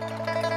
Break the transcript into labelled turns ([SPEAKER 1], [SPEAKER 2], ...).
[SPEAKER 1] Música